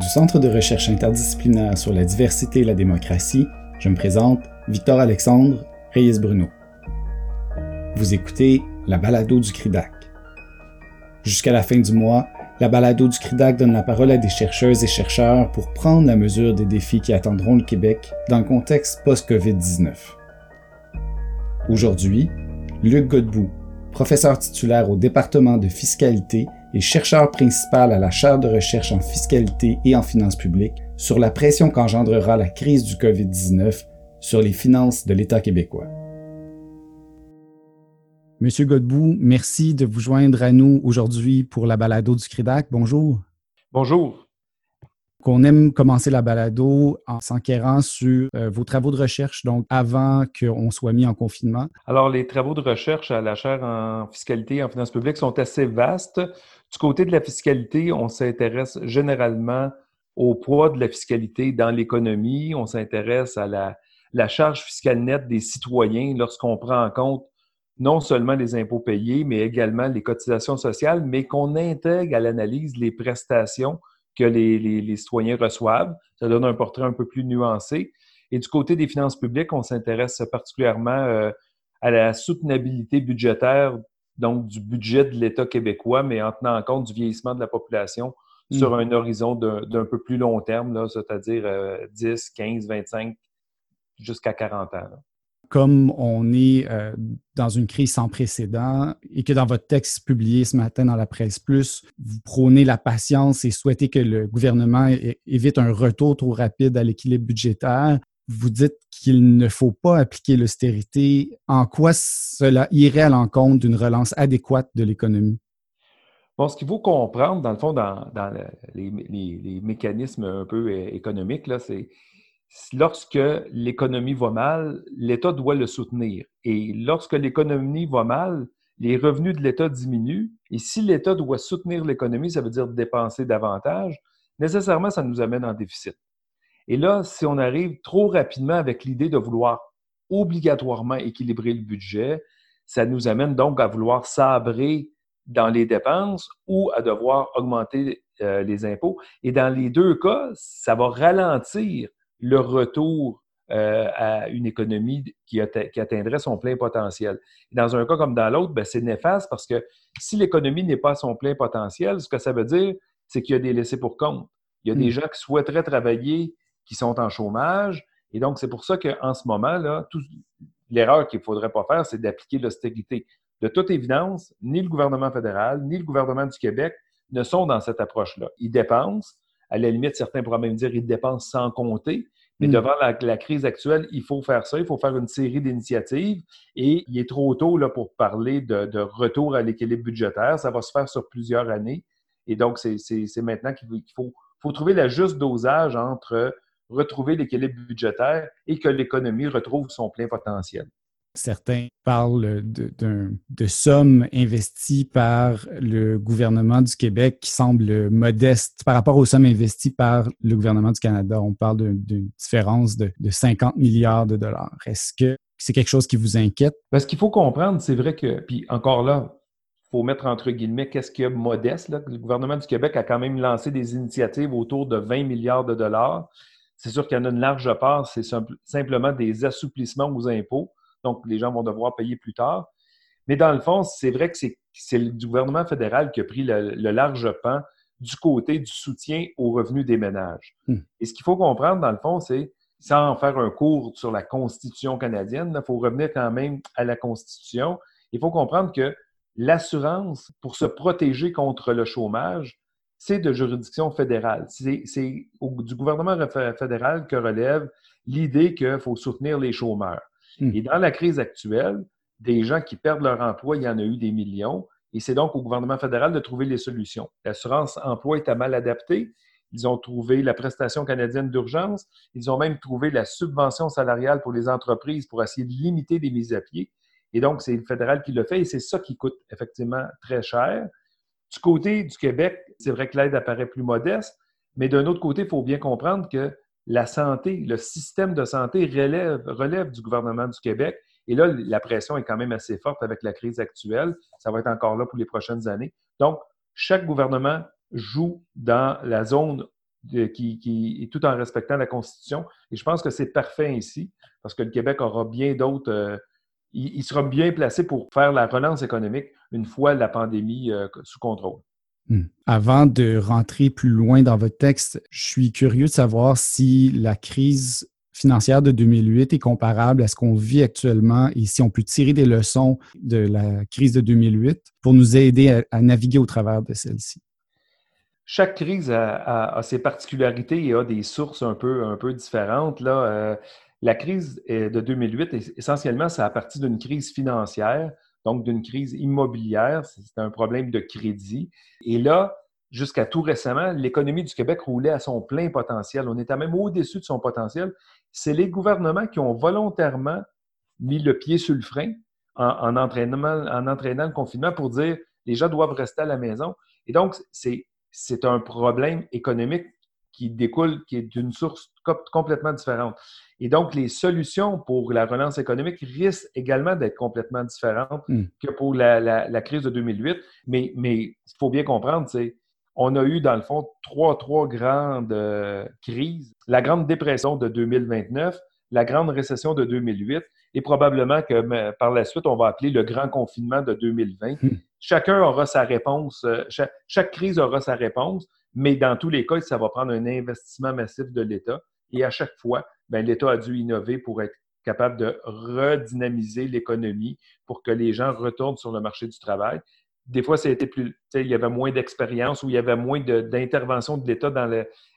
Du Centre de recherche interdisciplinaire sur la diversité et la démocratie, je me présente Victor Alexandre Reyes-Bruno. Vous écoutez la balado du CRIDAC. Jusqu'à la fin du mois, la balado du CRIDAC donne la parole à des chercheuses et chercheurs pour prendre la mesure des défis qui attendront le Québec dans le contexte post-COVID-19. Aujourd'hui, Luc Godbout, professeur titulaire au département de fiscalité et chercheur principal à la chaire de recherche en fiscalité et en finances publiques, sur la pression qu'engendrera la crise du COVID-19 sur les finances de l'État québécois. Monsieur Godbout, merci de vous joindre à nous aujourd'hui pour la balado du CRIDAC. Bonjour. Bonjour. Qu'on aime commencer la balado en s'enquérant sur euh, vos travaux de recherche, donc avant qu'on soit mis en confinement. Alors, les travaux de recherche à la chaire en fiscalité et en finances publiques sont assez vastes. Du côté de la fiscalité, on s'intéresse généralement au poids de la fiscalité dans l'économie. On s'intéresse à la, charge fiscale nette des citoyens lorsqu'on prend en compte non seulement les impôts payés, mais également les cotisations sociales, mais qu'on intègre à l'analyse les prestations que les, citoyens reçoivent. Ça donne un portrait un peu plus nuancé. Et du côté des finances publiques, on s'intéresse particulièrement euh, à la soutenabilité budgétaire donc du budget de l'État québécois, mais en tenant compte du vieillissement de la population sur hmm. un horizon d'un peu plus long terme, c'est-à-dire 10, 15, 25, jusqu'à 40 ans. Comme on est euh, dans une crise sans précédent et que dans votre texte publié ce matin dans la presse plus, vous prônez la patience et souhaitez que le gouvernement évite un retour trop rapide à l'équilibre budgétaire, vous dites qu'il ne faut pas appliquer l'austérité. En quoi cela irait à l'encontre d'une relance adéquate de l'économie? Bon, ce qu'il faut comprendre, dans le fond, dans, les, mécanismes un peu économiques, c'est lorsque l'économie va mal, l'État doit le soutenir. Et lorsque l'économie va mal, les revenus de l'État diminuent. Et si l'État doit soutenir l'économie, ça veut dire dépenser davantage, nécessairement, ça nous amène en déficit. Et là, si on arrive trop rapidement avec l'idée de vouloir obligatoirement équilibrer le budget, ça nous amène donc à vouloir sabrer dans les dépenses ou à devoir augmenter euh, les impôts. Et dans les deux cas, ça va ralentir le retour euh, à une économie qui, atteindrait son plein potentiel. dans un cas comme dans l'autre, ben, c'est néfaste parce que si l'économie n'est pas à son plein potentiel, ce que ça veut dire, c'est qu'il y a des laissés pour compte. Il y a des hmm. gens qui souhaiteraient travailler qui sont en chômage. Et donc, c'est pour ça qu'en ce moment, là, l'erreur qu'il ne faudrait pas faire, c'est d'appliquer l'austérité. De toute évidence, ni le gouvernement fédéral, ni le gouvernement du Québec ne sont dans cette approche-là. Ils dépensent. À la limite, certains pourraient même dire qu'ils dépensent sans compter. Mais mm. devant la, crise actuelle, il faut faire ça, il faut faire une série d'initiatives. Et il est trop tôt là, pour parler de, retour à l'équilibre budgétaire. Ça va se faire sur plusieurs années. Et donc, c'est maintenant qu'il faut, faut, trouver le juste dosage entre retrouver l'équilibre budgétaire et que l'économie retrouve son plein potentiel. Certains parlent de, sommes investies par le gouvernement du Québec qui semblent modestes par rapport aux sommes investies par le gouvernement du Canada. On parle d'une différence de, 50 milliards de dollars. Est-ce que c'est quelque chose qui vous inquiète? Parce qu'il faut comprendre, c'est vrai que, puis encore là, il faut mettre entre guillemets qu'est-ce qu'il y a modeste. Le gouvernement du Québec a quand même lancé des initiatives autour de 20 milliards de dollars. C'est sûr qu'il y en a une large part, c'est simplement des assouplissements aux impôts. Donc, les gens vont devoir payer plus tard. Mais dans le fond, c'est vrai que c'est le gouvernement fédéral qui a pris le, large pan du côté du soutien aux revenus des ménages. Hmm. Et ce qu'il faut comprendre, dans le fond, c'est, sans faire un cours sur la Constitution canadienne, il faut revenir quand même à la Constitution. Il faut comprendre que l'assurance, pour se protéger contre le chômage, c'est de juridiction fédérale. C'est du gouvernement fédéral que relève l'idée qu'il faut soutenir les chômeurs. Hmm. Et dans la crise actuelle, des gens qui perdent leur emploi, il y en a eu des millions. Et c'est donc au gouvernement fédéral de trouver les solutions. L'assurance emploi est à mal adaptée. Ils ont trouvé la prestation canadienne d'urgence. Ils ont même trouvé la subvention salariale pour les entreprises pour essayer de limiter les mises à pied. Et donc, c'est le fédéral qui le fait et c'est ça qui coûte effectivement très cher. Du côté du Québec, c'est vrai que l'aide apparaît plus modeste, mais d'un autre côté, il faut bien comprendre que la santé, le système de santé relève, relève du gouvernement du Québec. Et là, la pression est quand même assez forte avec la crise actuelle. Ça va être encore là pour les prochaines années. Donc, chaque gouvernement joue dans la zone qui, tout en respectant la Constitution. Et je pense que c'est parfait ainsi, parce que le Québec aura bien d'autres. Euh, il, sera bien placé pour faire la relance économique une fois la pandémie euh, sous contrôle. Hmm. Avant de rentrer plus loin dans votre texte, je suis curieux de savoir si la crise financière de 2008 est comparable à ce qu'on vit actuellement et si on peut tirer des leçons de la crise de 2008 pour nous aider à naviguer au travers de celle-ci chaque crise a, ses particularités et a des sources un peu, un peu différentes. Là, euh, la crise de 2008, essentiellement, ça a parti d'une crise financière, donc d'une crise immobilière. C'est un problème de crédit. Et là, jusqu'à tout récemment, l'économie du Québec roulait à son plein potentiel. On était même au-dessus de son potentiel. C'est les gouvernements qui ont volontairement mis le pied sur le frein en, en, entraînant, en entraînant le confinement pour dire les gens doivent rester à la maison. Et donc, c'est un problème économique qui découle, qui est d'une source complètement différente. Et donc, les solutions pour la relance économique risquent également d'être complètement différentes hmm. que pour la, crise de 2008. Mais, mais il faut bien comprendre, c'est on a eu, dans le fond, trois, trois grandes euh, crises. La Grande Dépression de 2029, la Grande Récession de 2008 et probablement que par la suite, on va appeler le Grand Confinement de 2020 chacun aura sa réponse, euh, chaque, crise aura sa réponse, mais dans tous les cas, ça va prendre un investissement massif de l'État. Et à chaque fois, ben, l'État a dû innover pour être capable de redynamiser l'économie pour que les gens retournent sur le marché du travail. Des fois, ça a été plus, il y avait moins d'expérience ou il y avait moins d'intervention de, l'État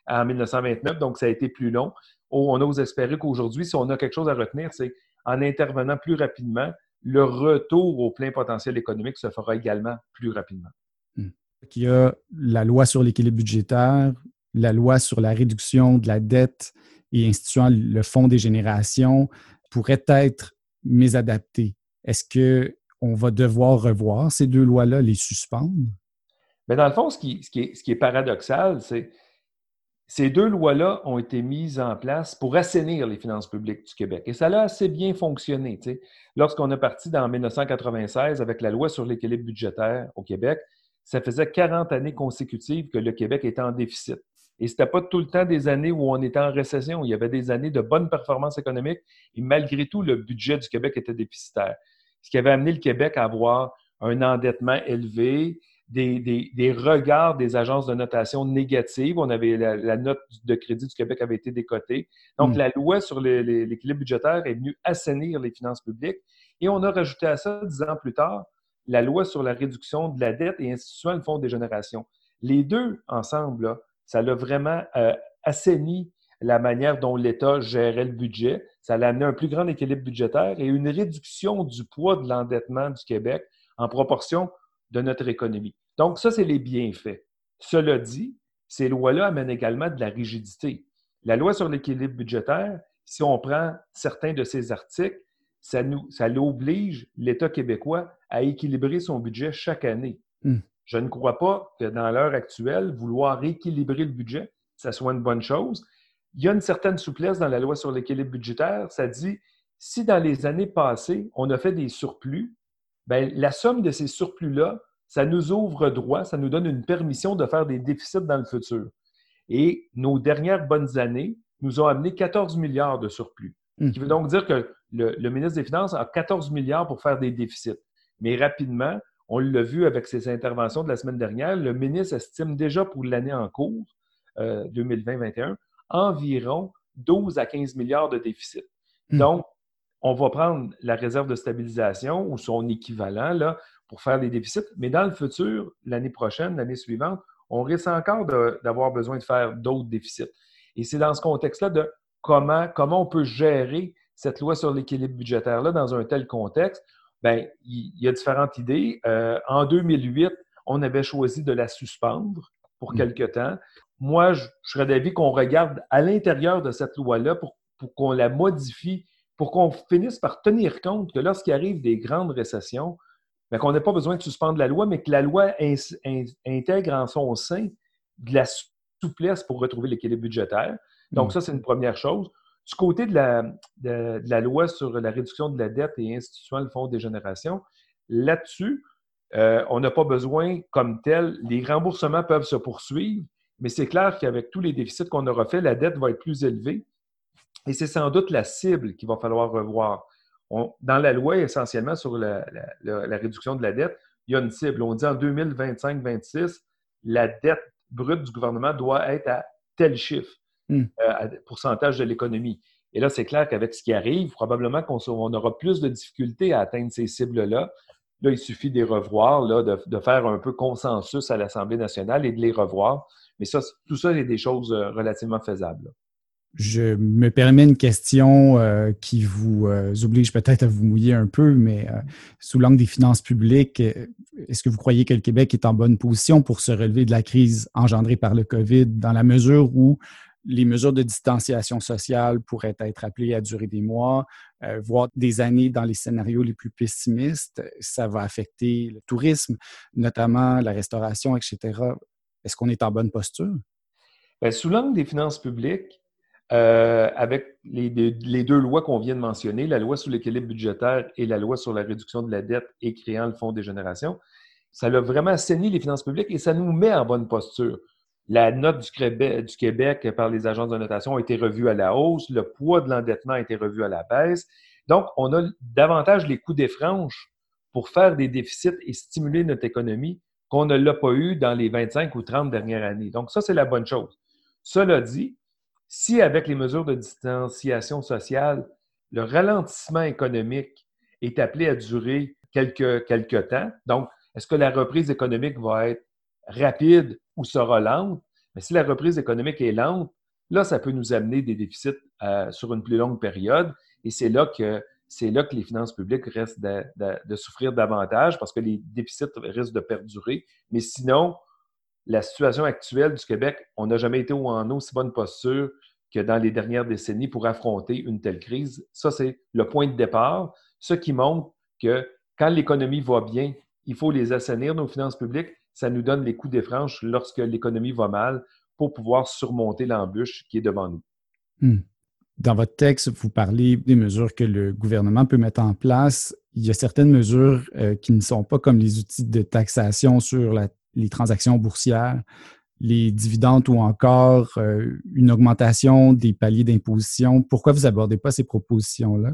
en 1929, donc ça a été plus long. On ose espérer qu'aujourd'hui, si on a quelque chose à retenir, c'est en intervenant plus rapidement, le retour au plein potentiel économique se fera également plus rapidement. Hmm. Il y a la loi sur l'équilibre budgétaire, la loi sur la réduction de la dette et instituant le fonds des générations pourraient être mésadaptées. Est-ce qu'on va devoir revoir ces deux lois-là, les suspendre? Mais dans le fond, ce qui est paradoxal, c'est ces deux lois-là ont été mises en place pour assainir les finances publiques du Québec. Et ça a assez bien fonctionné. Lorsqu'on est parti dans 1996 avec la loi sur l'équilibre budgétaire au Québec, ça faisait 40 années consécutives que le Québec était en déficit. Et ce n'était pas tout le temps des années où on était en récession. Il y avait des années de bonne performance économique et malgré tout, le budget du Québec était déficitaire. Ce qui avait amené le Québec à avoir un endettement élevé, des, regards des agences de notation négatives. On avait la, note de crédit du Québec avait été décotée. Donc, hmm. la loi sur l'équilibre budgétaire est venue assainir les finances publiques. Et on a rajouté à ça, dix ans plus tard, la loi sur la réduction de la dette et instituant le fonds des générations. Les deux ensemble, ça l'a vraiment euh, assaini la manière dont l'État gérait le budget. Ça a amené un plus grand équilibre budgétaire et une réduction du poids de l'endettement du Québec en proportion de notre économie. Donc, ça, c'est les bienfaits. Cela dit, ces lois-là amènent également de la rigidité. La loi sur l'équilibre budgétaire, si on prend certains de ces articles, ça, nous, ça l'oblige, l'État québécois, à équilibrer son budget chaque année. Hmm. Je ne crois pas que dans l'heure actuelle, vouloir rééquilibrer le budget, ça soit une bonne chose. Il y a une certaine souplesse dans la loi sur l'équilibre budgétaire. Ça dit, si dans les années passées, on a fait des surplus, Bien, la somme de ces surplus-là, ça nous ouvre droit, ça nous donne une permission de faire des déficits dans le futur. Et nos dernières bonnes années nous ont amené 14 milliards de surplus. Ce qui veut donc dire que le, ministre des Finances a 14 milliards pour faire des déficits. Mais rapidement, on l'a vu avec ses interventions de la semaine dernière, le ministre estime déjà pour l'année en cours, 2020-2021, euh, environ 12 à 15 milliards de déficits. Hmm. Donc, on va prendre la réserve de stabilisation ou son équivalent là, pour faire les déficits. Mais dans le futur, l'année prochaine, l'année suivante, on risque encore d'avoir besoin de faire d'autres déficits. Et c'est dans ce contexte-là de comment, comment on peut gérer cette loi sur l'équilibre budgétaire-là dans un tel contexte. Bien, il y a différentes idées. Euh, en 2008, on avait choisi de la suspendre pour mmh. quelque temps. Moi, je, serais d'avis qu'on regarde à l'intérieur de cette loi-là pour qu'on la modifie pour qu'on finisse par tenir compte que lorsqu'il arrive des grandes récessions, ben, qu'on n'ait pas besoin de suspendre la loi, mais que la loi intègre en son sein de la souplesse pour retrouver l'équilibre budgétaire. Donc, mm. ça, c'est une première chose. Du côté de la, la, loi sur la réduction de la dette et instituant le fonds des générations, là-dessus, euh, on n'a pas besoin comme tel. Les remboursements peuvent se poursuivre Mais c'est clair qu'avec tous les déficits qu'on aura fait, la dette va être plus élevée. Et c'est sans doute la cible qu'il va falloir revoir. dans la loi, essentiellement, sur la, réduction de la dette, il y a une cible. On dit en 2025-26, la dette brute du gouvernement doit être à tel chiffre, hmm. euh, pourcentage de l'économie. Et là, c'est clair qu'avec ce qui arrive, probablement qu'on aura plus de difficultés à atteindre ces cibles-là. Là, il suffit de les revoir, là, de, faire un peu consensus à l'Assemblée nationale et de les revoir. Mais ça, tout ça est des choses euh, relativement faisables. Je me permets une question euh, qui vous euh, oblige peut-être à vous mouiller un peu, mais sous l'angle des finances publiques, est-ce que vous croyez que le Québec est en bonne position pour se relever de la crise engendrée par le COVID dans la mesure où les mesures de distanciation sociale pourraient être appelées à durer des mois, euh, voire des années dans les scénarios les plus pessimistes. Ça va affecter le tourisme, notamment la restauration, etc. Est-ce qu'on est en bonne posture? Bien, sous l'angle des finances publiques, euh, avec les, les, deux lois qu'on vient de mentionner, la loi sur l'équilibre budgétaire et la loi sur la réduction de la dette et créant le Fonds des générations, ça a vraiment assaini les finances publiques et ça nous met en bonne posture. La note du Québec, par les agences de notation a été revue à la hausse. Le poids de l'endettement a été revu à la baisse. Donc, on a davantage les coûts des franches pour faire des déficits et stimuler notre économie qu'on ne l'a pas eu dans les 25 ou 30 dernières années. Donc, ça, c'est la bonne chose. Cela dit, si avec les mesures de distanciation sociale, le ralentissement économique est appelé à durer quelques, temps, donc, est-ce que la reprise économique va être rapide ou sera lente, mais si la reprise économique est lente, là, ça peut nous amener des déficits euh, sur une plus longue période. Et c'est là que c'est là que les finances publiques restent de, souffrir davantage parce que les déficits risquent de perdurer. Mais sinon, la situation actuelle du Québec, on n'a jamais été en aussi bonne posture que dans les dernières décennies pour affronter une telle crise. Ça, c'est le point de départ, ce qui montre que quand l'économie va bien, il faut les assainir, nos finances publiques, ça nous donne les coups des franches lorsque l'économie va mal pour pouvoir surmonter l'embûche qui est devant nous. Hmm. Dans votre texte, vous parlez des mesures que le gouvernement peut mettre en place. Il y a certaines mesures euh, qui ne sont pas comme les outils de taxation sur les transactions boursières, les dividendes ou encore euh, une augmentation des paliers d'imposition. Pourquoi vous n'abordez pas ces propositions-là?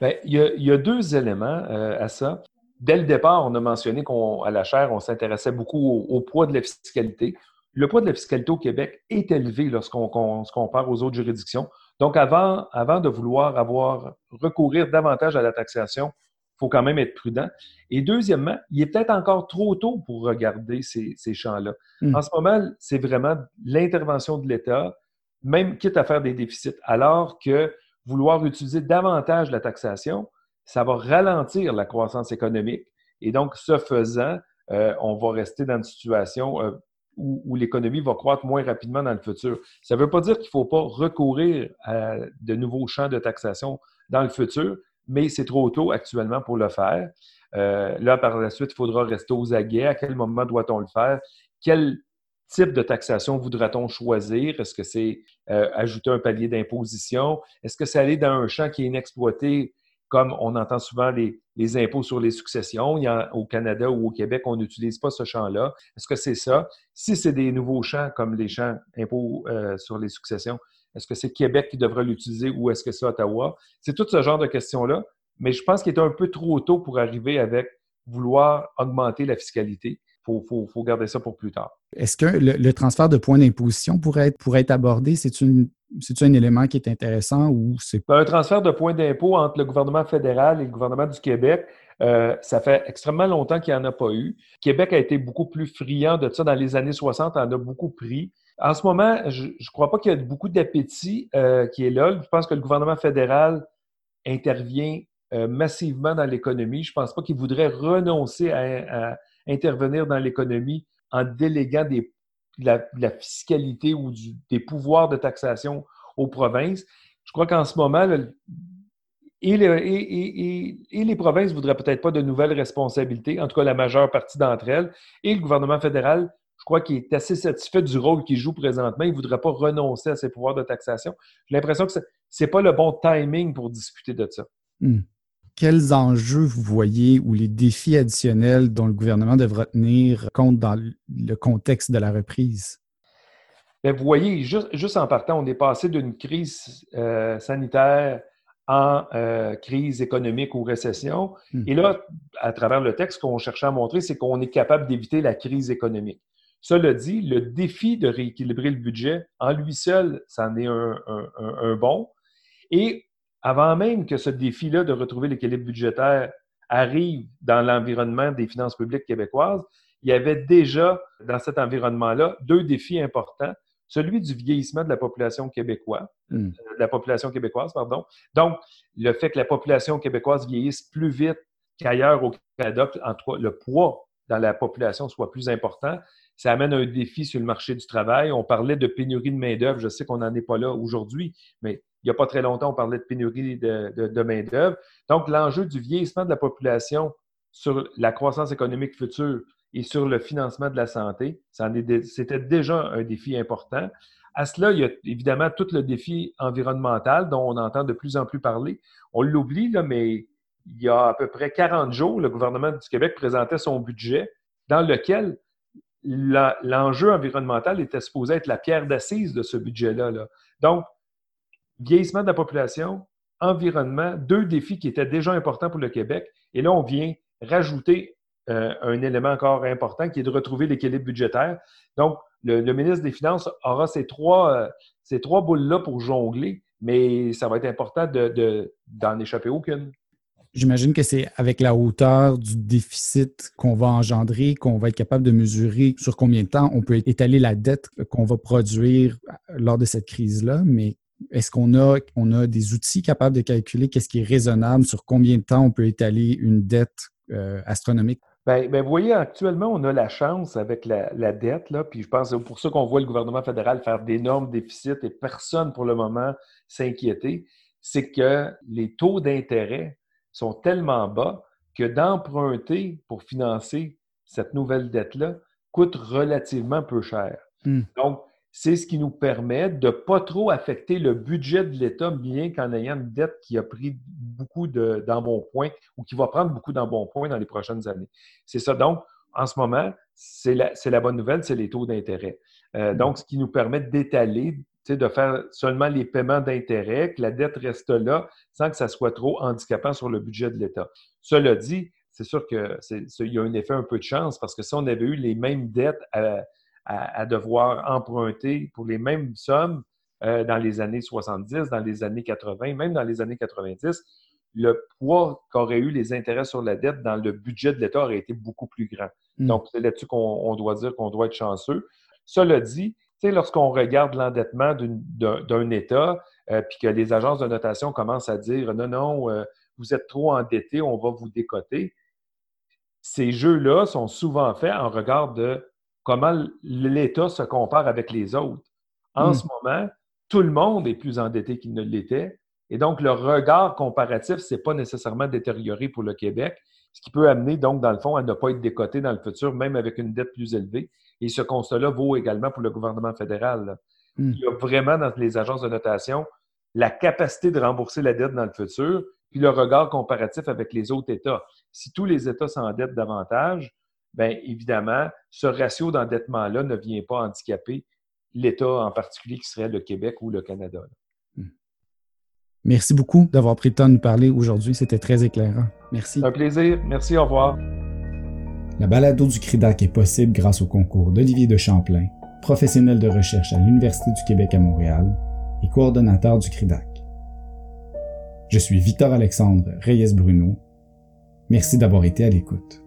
Bien, il, y a, deux éléments euh, à ça. Dès le départ, on a mentionné qu'à la chaire, on s'intéressait beaucoup au, poids de la fiscalité. Le poids de la fiscalité au Québec est élevé lorsqu'on se compare aux autres juridictions. Donc, avant, avant de vouloir avoir recourir davantage à la taxation, il faut quand même être prudent. Et deuxièmement, il est peut-être encore trop tôt pour regarder ces, champs-là. Hmm. En ce moment, c'est vraiment l'intervention de l'État, même quitte à faire des déficits, alors que vouloir utiliser davantage la taxation, ça va ralentir la croissance économique. Et donc, ce faisant, euh, on va rester dans une situation euh, où, l'économie va croître moins rapidement dans le futur. Ça ne veut pas dire qu'il ne faut pas recourir à de nouveaux champs de taxation dans le futur, mais c'est trop tôt actuellement pour le faire. Euh, là, par la suite, il faudra rester aux aguets. À quel moment doit-on le faire? Quel type de taxation voudra-t-on choisir? Est-ce que c'est ajouter un palier d'imposition? Est-ce que c'est aller dans un champ qui est inexploité comme on entend souvent les, impôts sur les successions, au Canada ou au Québec, on n'utilise pas ce champ-là. Est-ce que c'est ça? Si c'est des nouveaux champs comme les champs impôts euh, sur les successions, est-ce que c'est Québec qui devrait l'utiliser ou est-ce que c'est Ottawa? C'est tout ce genre de questions-là, mais je pense qu'il est un peu trop tôt pour arriver avec vouloir augmenter la fiscalité. Il faut, garder ça pour plus tard. Est-ce que le, transfert de points d'imposition pourrait être, abordé? C'est un élément qui est intéressant ou c'est ben, Un transfert de points d'impôt entre le gouvernement fédéral et le gouvernement du Québec, euh, ça fait extrêmement longtemps qu'il n'y en a pas eu. Québec a été beaucoup plus friand de ça dans les années 60, en a beaucoup pris. En ce moment, je ne crois pas qu'il y ait beaucoup d'appétit euh, qui est là. Je pense que le gouvernement fédéral intervient euh, massivement dans l'économie. Je ne pense pas qu'il voudrait renoncer à, intervenir dans l'économie en déléguant la, fiscalité ou des pouvoirs de taxation aux provinces. Je crois qu'en ce moment, et, les provinces ne voudraient peut-être pas de nouvelles responsabilités, en tout cas la majeure partie d'entre elles, et le gouvernement fédéral, je crois qu'il est assez satisfait du rôle qu'il joue présentement. Il ne voudrait pas renoncer à ses pouvoirs de taxation. J'ai l'impression que ce n'est pas le bon timing pour discuter de ça. Hmm quels enjeux vous voyez ou les défis additionnels dont le gouvernement devra tenir compte dans le contexte de la reprise? Ben, vous voyez, juste, en partant, on est passé d'une crise euh, sanitaire en euh, crise économique ou récession. Hmm. Et là, à travers le texte, ce qu'on cherchait à montrer, c'est qu'on est capable d'éviter la crise économique. Cela dit, le défi de rééquilibrer le budget, en lui seul, c'en est un, un, bon. Et avant même que ce défi-là de retrouver l'équilibre budgétaire arrive dans l'environnement des finances publiques québécoises, il y avait déjà dans cet environnement-là deux défis importants celui du vieillissement de la population québécoise, hmm. euh, la population québécoise, pardon. Donc, le fait que la population québécoise vieillisse plus vite qu'ailleurs au Canada, en tout cas, le poids dans la population soit plus important, ça amène un défi sur le marché du travail. On parlait de pénurie de main-d'œuvre. Je sais qu'on n'en est pas là aujourd'hui, mais il n'y a pas très longtemps, on parlait de pénurie de, main-d'œuvre. Donc, l'enjeu du vieillissement de la population sur la croissance économique future, et sur le financement de la santé. C'était déjà un défi important. À cela, il y a évidemment tout le défi environnemental dont on entend de plus en plus parler. On l'oublie, mais il y a à peu près 40 jours, le gouvernement du Québec présentait son budget dans lequel l'enjeu environnemental était supposé être la pierre d'assise de ce budget-là. Là. Donc, vieillissement de la population, environnement, deux défis qui étaient déjà importants pour le Québec. Et là, on vient rajouter euh, un élément encore important qui est de retrouver l'équilibre budgétaire. Donc, le, ministre des Finances aura ces trois, euh, ces trois boules-là pour jongler, mais ça va être important d'en de, échapper aucune. J'imagine que c'est avec la hauteur du déficit qu'on va engendrer, qu'on va être capable de mesurer sur combien de temps on peut étaler la dette qu'on va produire lors de cette crise-là, mais est-ce qu'on a, on a des outils capables de calculer qu'est-ce qui est raisonnable, sur combien de temps on peut étaler une dette euh, astronomique? Bien, ben, vous voyez, actuellement, on a la chance avec la, dette, là, puis je pense que c'est pour ça qu'on voit le gouvernement fédéral faire d'énormes déficits et personne pour le moment s'inquiéter, c'est que les taux d'intérêt sont tellement bas que d'emprunter pour financer cette nouvelle dette-là coûte relativement peu cher. Hmm. Donc, c'est ce qui nous permet de ne pas trop affecter le budget de l'État, bien qu'en ayant une dette qui a pris beaucoup d'embonpoint ou qui va prendre beaucoup d'embonpoint dans les prochaines années. C'est ça. Donc, en ce moment, c'est la, la, bonne nouvelle, c'est les taux d'intérêt. Euh, mm. donc, ce qui nous permet d'étaler, de faire seulement les paiements d'intérêt, que la dette reste là sans que ça soit trop handicapant sur le budget de l'État. Cela dit, c'est sûr qu'il y a un effet un peu de chance parce que si on avait eu les mêmes dettes à, à, devoir emprunter pour les mêmes sommes euh, dans les années 70, dans les années 80, même dans les années 90, le poids qu'auraient eu les intérêts sur la dette dans le budget de l'État aurait été beaucoup plus grand. Hmm. Donc, c'est là-dessus qu'on doit dire qu'on doit être chanceux. Cela dit, lorsqu'on regarde l'endettement d'un État, euh, puis que les agences de notation commencent à dire non, non, euh, vous êtes trop endetté, on va vous décoter, ces jeux-là sont souvent faits en regard de comment l'État se compare avec les autres. En hmm. ce moment, tout le monde est plus endetté qu'il ne l'était. Et donc, le regard comparatif, ce n'est pas nécessairement détérioré pour le Québec, ce qui peut amener, donc, dans le fond, à ne pas être décoté dans le futur, même avec une dette plus élevée. Et ce constat-là vaut également pour le gouvernement fédéral. Hmm. Il y a vraiment dans les agences de notation la capacité de rembourser la dette dans le futur, puis le regard comparatif avec les autres États. Si tous les États s'endettent davantage, bien évidemment, ce ratio d'endettement-là ne vient pas handicaper l'État en particulier qui serait le Québec ou le Canada. Hmm. Merci beaucoup d'avoir pris le temps de nous parler aujourd'hui. C'était très éclairant. Merci. Un plaisir. Merci. Au revoir. La balado du CRIDAC est possible grâce au concours d'Olivier de Champlain, professionnel de recherche à l'Université du Québec à Montréal et coordonnateur du CRIDAC. Je suis Victor Alexandre Reyes Bruno. Merci d'avoir été à l'écoute.